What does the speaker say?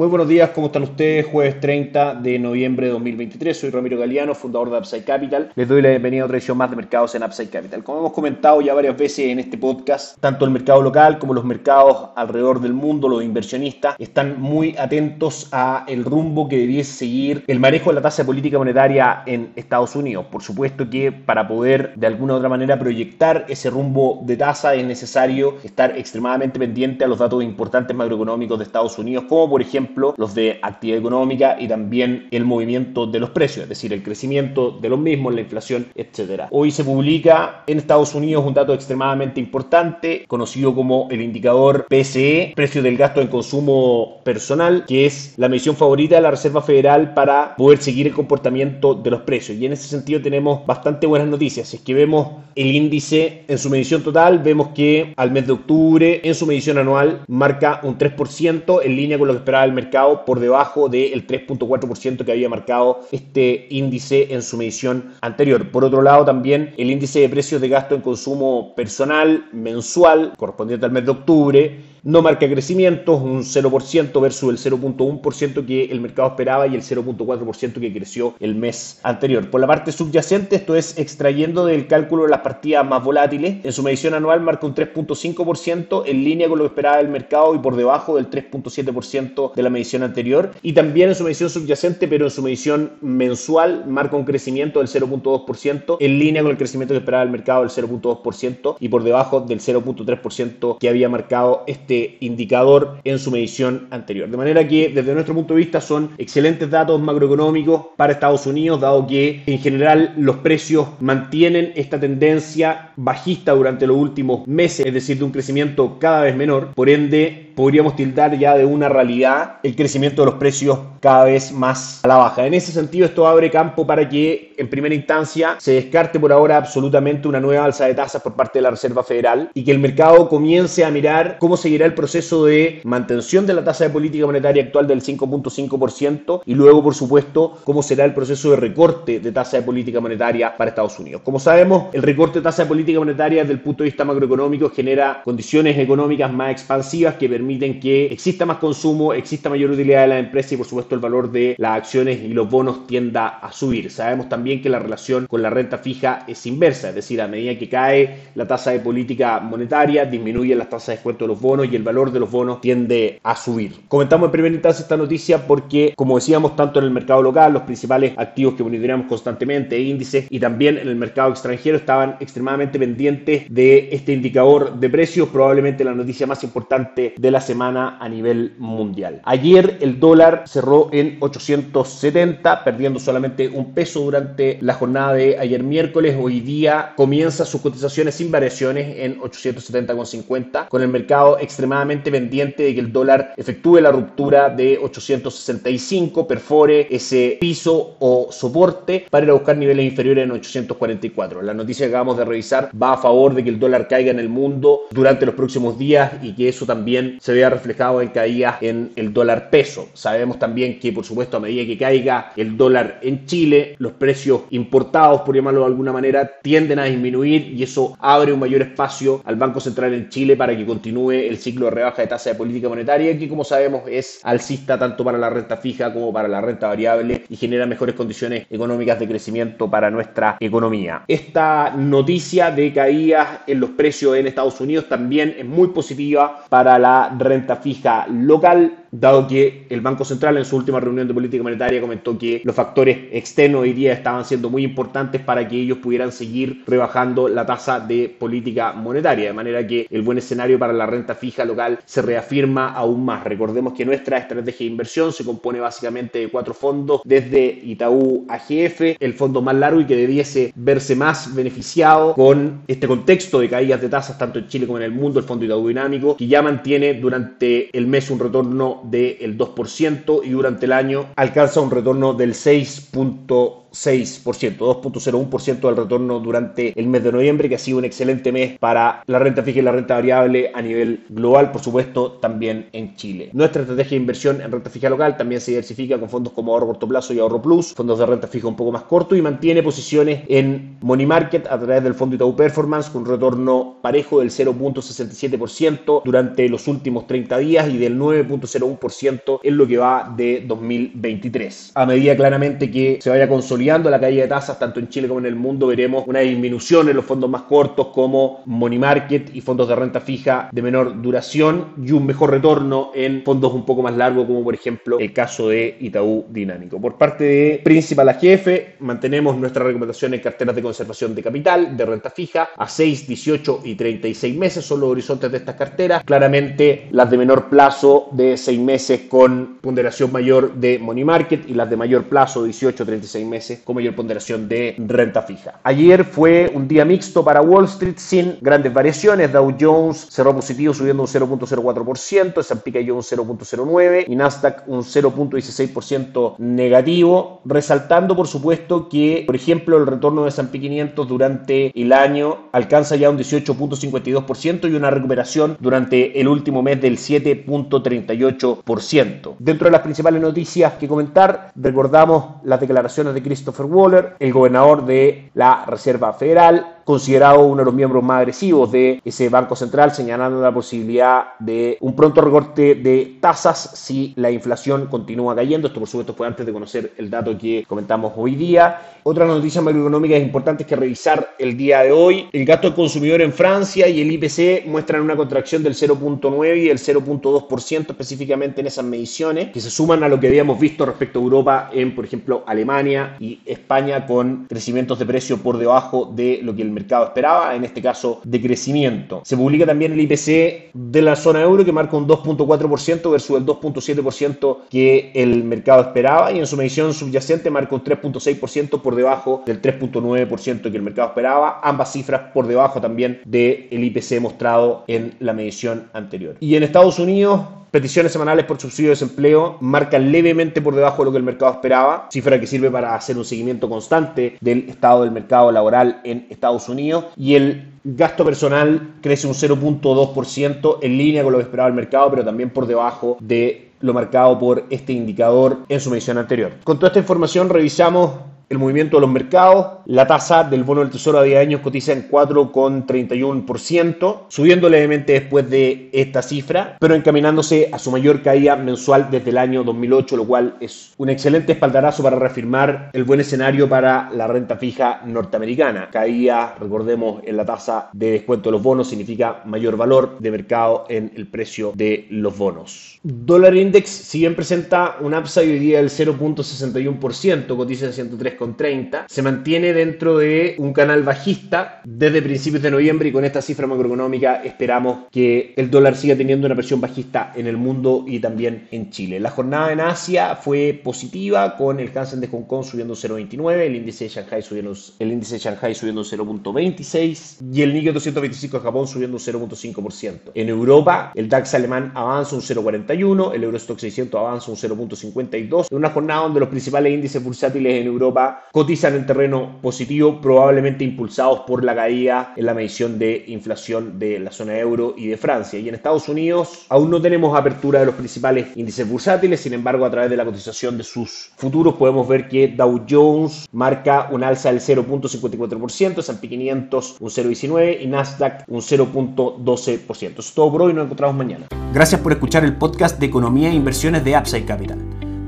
Muy buenos días, ¿cómo están ustedes? Jueves 30 de noviembre de 2023, soy Ramiro Galeano, fundador de Upside Capital. Les doy la bienvenida a otra edición más de mercados en Upside Capital. Como hemos comentado ya varias veces en este podcast, tanto el mercado local como los mercados alrededor del mundo, los inversionistas, están muy atentos a el rumbo que debiese seguir el manejo de la tasa de política monetaria en Estados Unidos. Por supuesto que para poder de alguna u otra manera proyectar ese rumbo de tasa es necesario estar extremadamente pendiente a los datos importantes macroeconómicos de Estados Unidos, como por ejemplo los de actividad económica y también el movimiento de los precios, es decir, el crecimiento de los mismos, la inflación, etcétera. Hoy se publica en Estados Unidos un dato extremadamente importante, conocido como el indicador PCE, precio del gasto en consumo personal, que es la medición favorita de la Reserva Federal para poder seguir el comportamiento de los precios. Y en ese sentido tenemos bastante buenas noticias. Si es que vemos el índice en su medición total, vemos que al mes de octubre, en su medición anual, marca un 3% en línea con lo que esperaba el mercado por debajo del 3.4% que había marcado este índice en su medición anterior. Por otro lado, también el índice de precios de gasto en consumo personal mensual correspondiente al mes de octubre no marca crecimiento, un 0% versus el 0.1% que el mercado esperaba y el 0.4% que creció el mes anterior. Por la parte subyacente, esto es extrayendo del cálculo las partidas más volátiles, en su medición anual marca un 3.5% en línea con lo que esperaba el mercado y por debajo del 3.7% de la medición anterior. Y también en su medición subyacente, pero en su medición mensual, marca un crecimiento del 0.2% en línea con el crecimiento que esperaba el mercado del 0.2% y por debajo del 0.3% que había marcado este este indicador en su medición anterior. De manera que desde nuestro punto de vista son excelentes datos macroeconómicos para Estados Unidos, dado que en general los precios mantienen esta tendencia bajista durante los últimos meses, es decir, de un crecimiento cada vez menor. Por ende, podríamos tildar ya de una realidad el crecimiento de los precios cada vez más a la baja. En ese sentido, esto abre campo para que en primera instancia se descarte por ahora absolutamente una nueva alza de tasas por parte de la Reserva Federal y que el mercado comience a mirar cómo seguirá el proceso de mantención de la tasa de política monetaria actual del 5.5% y luego, por supuesto, cómo será el proceso de recorte de tasa de política monetaria para Estados Unidos. Como sabemos, el recorte de tasa de política monetaria desde el punto de vista macroeconómico genera condiciones económicas más expansivas que permiten permiten que exista más consumo, exista mayor utilidad de la empresa y por supuesto el valor de las acciones y los bonos tienda a subir. Sabemos también que la relación con la renta fija es inversa, es decir, a medida que cae la tasa de política monetaria, disminuyen las tasas de descuento de los bonos y el valor de los bonos tiende a subir. Comentamos en primera instancia esta noticia porque, como decíamos, tanto en el mercado local, los principales activos que monitoreamos constantemente, índices, y también en el mercado extranjero estaban extremadamente pendientes de este indicador de precios, probablemente la noticia más importante de la semana a nivel mundial. Ayer el dólar cerró en 870, perdiendo solamente un peso durante la jornada de ayer miércoles. Hoy día comienza sus cotizaciones sin variaciones en 870,50, con el mercado extremadamente pendiente de que el dólar efectúe la ruptura de 865, perfore ese piso o soporte para ir a buscar niveles inferiores en 844. La noticia que acabamos de revisar va a favor de que el dólar caiga en el mundo durante los próximos días y que eso también se vea reflejado en caídas en el dólar peso. Sabemos también que, por supuesto, a medida que caiga el dólar en Chile, los precios importados, por llamarlo de alguna manera, tienden a disminuir y eso abre un mayor espacio al Banco Central en Chile para que continúe el ciclo de rebaja de tasa de política monetaria, que como sabemos es alcista tanto para la renta fija como para la renta variable y genera mejores condiciones económicas de crecimiento para nuestra economía. Esta noticia de caídas en los precios en Estados Unidos también es muy positiva para la renta fija local dado que el Banco Central en su última reunión de política monetaria comentó que los factores externos hoy día estaban siendo muy importantes para que ellos pudieran seguir rebajando la tasa de política monetaria, de manera que el buen escenario para la renta fija local se reafirma aún más. Recordemos que nuestra estrategia de inversión se compone básicamente de cuatro fondos, desde Itaú AGF, el fondo más largo y que debiese verse más beneficiado con este contexto de caídas de tasas tanto en Chile como en el mundo, el fondo Itaú Dinámico, que ya mantiene durante el mes un retorno del 2% y durante el año alcanza un retorno del 6.1%. 2.06%, 2.01% del retorno durante el mes de noviembre, que ha sido un excelente mes para la renta fija y la renta variable a nivel global, por supuesto, también en Chile. Nuestra estrategia de inversión en renta fija local también se diversifica con fondos como ahorro corto plazo y ahorro plus, fondos de renta fija un poco más corto y mantiene posiciones en money market a través del fondo Itaú Performance con un retorno parejo del 0.67% durante los últimos 30 días y del 9.01% en lo que va de 2023. A medida claramente que se vaya consolidando la caída de tasas tanto en Chile como en el mundo, veremos una disminución en los fondos más cortos como money market y fondos de renta fija de menor duración y un mejor retorno en fondos un poco más largos como por ejemplo el caso de Itaú Dinámico. Por parte de Principal AGF, mantenemos nuestra recomendación en carteras de conservación de capital, de renta fija, a 6, 18 y 36 meses son los horizontes de estas carteras. Claramente las de menor plazo de 6 meses con ponderación mayor de money market y las de mayor plazo 18 36 meses con mayor ponderación de renta fija. Ayer fue un día mixto para Wall Street sin grandes variaciones. Dow Jones cerró positivo subiendo un 0.04%, S&P cayó un 0.09 y Nasdaq un 0.16% negativo, resaltando por supuesto que, por ejemplo, el retorno de S&P 500 durante el año alcanza ya un 18.52% y una recuperación durante el último mes del 7.38%. Dentro de las principales noticias que comentar, recordamos las declaraciones de Christopher Waller, el gobernador de la Reserva Federal, considerado uno de los miembros más agresivos de ese Banco Central, señalando la posibilidad de un pronto recorte de tasas si la inflación continúa cayendo. Esto, por supuesto, fue antes de conocer el dato que comentamos hoy día. Otra noticia macroeconómica importante que revisar el día de hoy. El gasto del consumidor en Francia y el IPC muestran una contracción del 0.9 y el 0.2% específicamente en esas mediciones, que se suman a lo que habíamos visto respecto a Europa en, por ejemplo, Alemania y España con crecimientos de precio por debajo de lo que el mercado esperaba, en este caso de crecimiento. Se publica también el IPC de la zona euro que marca un 2.4% versus el 2.7% que el mercado esperaba y en su medición subyacente marca un 3.6% por debajo del 3.9% que el mercado esperaba, ambas cifras por debajo también del IPC mostrado en la medición anterior. Y en Estados Unidos peticiones semanales por subsidio de desempleo marcan levemente por debajo de lo que el mercado esperaba, cifra que sirve para hacer un seguimiento constante del estado del mercado laboral en Estados Unidos y el gasto personal crece un 0.2% en línea con lo que esperaba el mercado, pero también por debajo de lo marcado por este indicador en su medición anterior. Con toda esta información revisamos el movimiento de los mercados. La tasa del bono del tesoro a 10 años cotiza en 4,31%, subiendo levemente después de esta cifra, pero encaminándose a su mayor caída mensual desde el año 2008, lo cual es un excelente espaldarazo para reafirmar el buen escenario para la renta fija norteamericana. Caía, recordemos, en la tasa de descuento de los bonos significa mayor valor de mercado en el precio de los bonos. Dólar Index, si bien presenta un upside hoy día del 0.61%, cotiza en 103 30, se mantiene dentro de un canal bajista desde principios de noviembre y con esta cifra macroeconómica esperamos que el dólar siga teniendo una presión bajista en el mundo y también en Chile. La jornada en Asia fue positiva con el Hansen de Hong Kong subiendo 0.29, el índice de Shanghai subiendo, el índice de Shanghai subiendo 0.26 y el Nikkei 225 de Japón subiendo 0.5%. En Europa, el DAX alemán avanza un 0.41, el Eurostock 600 avanza un 0.52, en una jornada donde los principales índices bursátiles en Europa cotizan en terreno positivo, probablemente impulsados por la caída en la medición de inflación de la zona euro y de Francia. Y en Estados Unidos aún no tenemos apertura de los principales índices bursátiles, sin embargo a través de la cotización de sus futuros podemos ver que Dow Jones marca un alza del 0.54%, S&P 500 un 0.19% y Nasdaq un 0.12%. Eso es todo por hoy, nos encontramos mañana. Gracias por escuchar el podcast de Economía e Inversiones de Upside Capital.